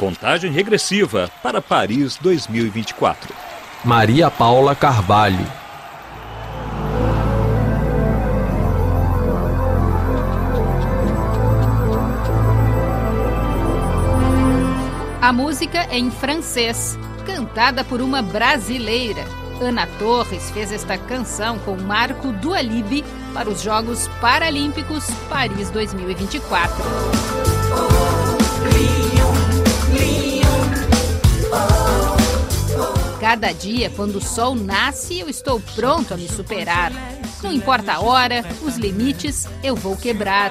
Contagem regressiva para Paris 2024. Maria Paula Carvalho. A música é em francês, cantada por uma brasileira. Ana Torres fez esta canção com Marco Dualibe para os Jogos Paralímpicos Paris 2024. Cada dia, quando o sol nasce, eu estou pronto a me superar. Não importa a hora, os limites, eu vou quebrar.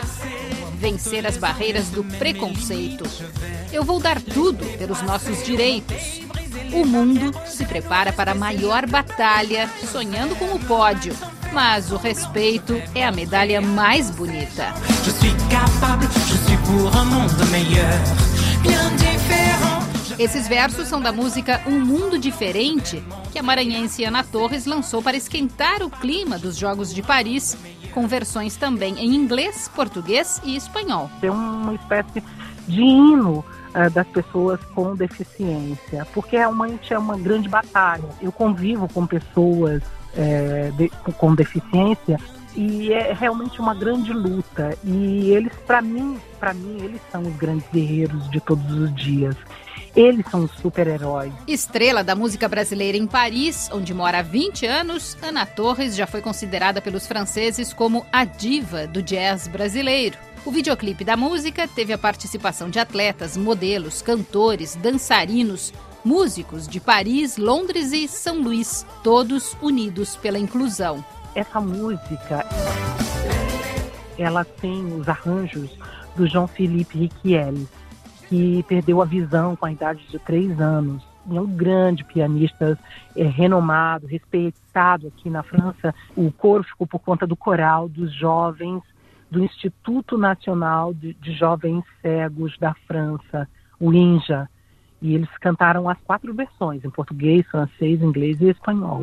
Vencer as barreiras do preconceito. Eu vou dar tudo pelos nossos direitos. O mundo se prepara para a maior batalha, sonhando com o pódio. Mas o respeito é a medalha mais bonita. Esses versos são da música Um Mundo Diferente, que a maranhense Ana Torres lançou para esquentar o clima dos Jogos de Paris, com versões também em inglês, português e espanhol. É uma espécie de hino uh, das pessoas com deficiência, porque realmente é uma grande batalha. Eu convivo com pessoas é, de, com deficiência e é realmente uma grande luta e eles para mim para mim eles são os grandes guerreiros de todos os dias eles são os super-heróis. Estrela da música brasileira em Paris, onde mora há 20 anos, Ana Torres já foi considerada pelos franceses como a diva do jazz brasileiro. O videoclipe da música teve a participação de atletas, modelos, cantores, dançarinos, músicos de Paris, Londres e São Luís, todos unidos pela inclusão. Essa música, ela tem os arranjos do João Felipe Riquiel, que perdeu a visão com a idade de três anos. É um grande pianista é, renomado, respeitado aqui na França. O coro ficou por conta do coral dos jovens do Instituto Nacional de, de Jovens Cegos da França, o INJA. E eles cantaram as quatro versões, em português, francês, inglês e espanhol.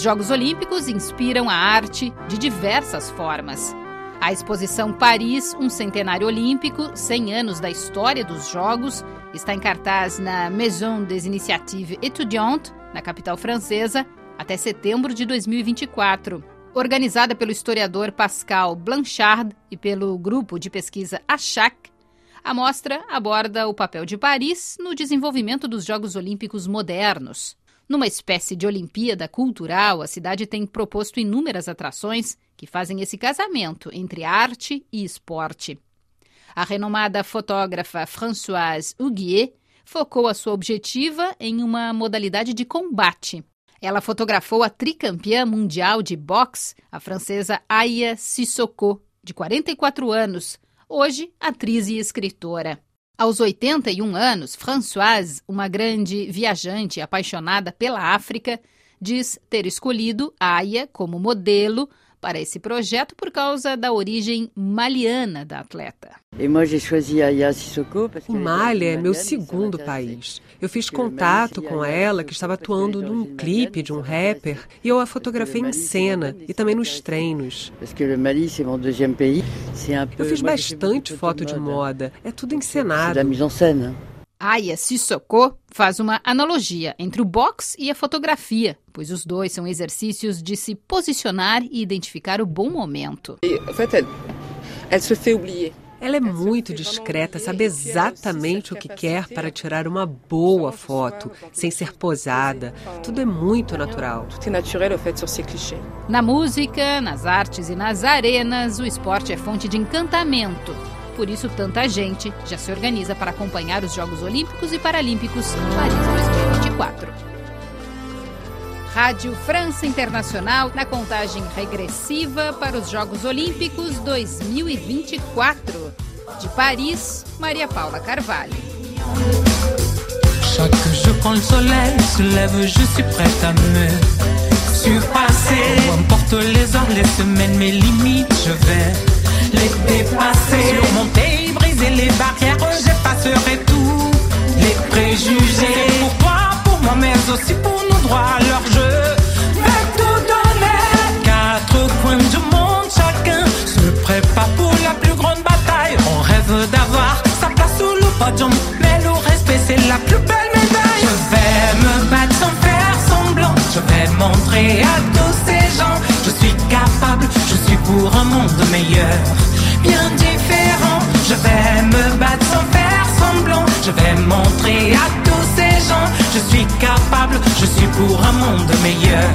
Os Jogos Olímpicos inspiram a arte de diversas formas. A exposição Paris, um centenário olímpico, 100 anos da história dos Jogos, está em cartaz na Maison des Initiatives Étudiantes, na capital francesa, até setembro de 2024. Organizada pelo historiador Pascal Blanchard e pelo grupo de pesquisa ACHAC, a mostra aborda o papel de Paris no desenvolvimento dos Jogos Olímpicos modernos. Numa espécie de Olimpíada cultural, a cidade tem proposto inúmeras atrações que fazem esse casamento entre arte e esporte. A renomada fotógrafa Françoise Huguier focou a sua objetiva em uma modalidade de combate. Ela fotografou a tricampeã mundial de boxe, a francesa Aya Sissoko, de 44 anos, hoje atriz e escritora. Aos 81 anos, Françoise, uma grande viajante apaixonada pela África, diz ter escolhido Aya como modelo para esse projeto por causa da origem maliana da atleta. O Mali é meu segundo país. Eu fiz contato com ela, que estava atuando num clipe de um rapper, e eu a fotografei em cena e também nos treinos. Eu fiz bastante foto de moda, é tudo encenado. Aya Sissoko faz uma analogia entre o boxe e a fotografia, pois os dois são exercícios de se posicionar e identificar o bom momento. Ela é muito discreta, sabe exatamente o que quer para tirar uma boa foto, sem ser posada. Tudo é muito natural. Na música, nas artes e nas arenas, o esporte é fonte de encantamento por isso tanta gente já se organiza para acompanhar os Jogos Olímpicos e Paralímpicos Paris 2024. Rádio França Internacional na contagem regressiva para os Jogos Olímpicos 2024. De Paris, Maria Paula Carvalho. Chaque jour quand le soleil se lève, je suis prête à me surpasser. Peu importe les heures, les semaines, mes limites, je vais passer. Surmonter, briser les barrières, j'effacerai tous les préjugés. Pourquoi pour moi, mais aussi pour nos droits, leur jeu. Vais tout donner. Quatre coins du monde, chacun se prépare pour la plus grande bataille. On rêve d'avoir sa place sous le podium, mais le respect, c'est la plus belle médaille. Je vais me battre sans faire semblant. Je vais montrer à tous je suis pour un monde meilleur, bien différent. Je vais me battre sans faire semblant. Je vais montrer à tous ces gens, je suis capable, je suis pour un monde meilleur.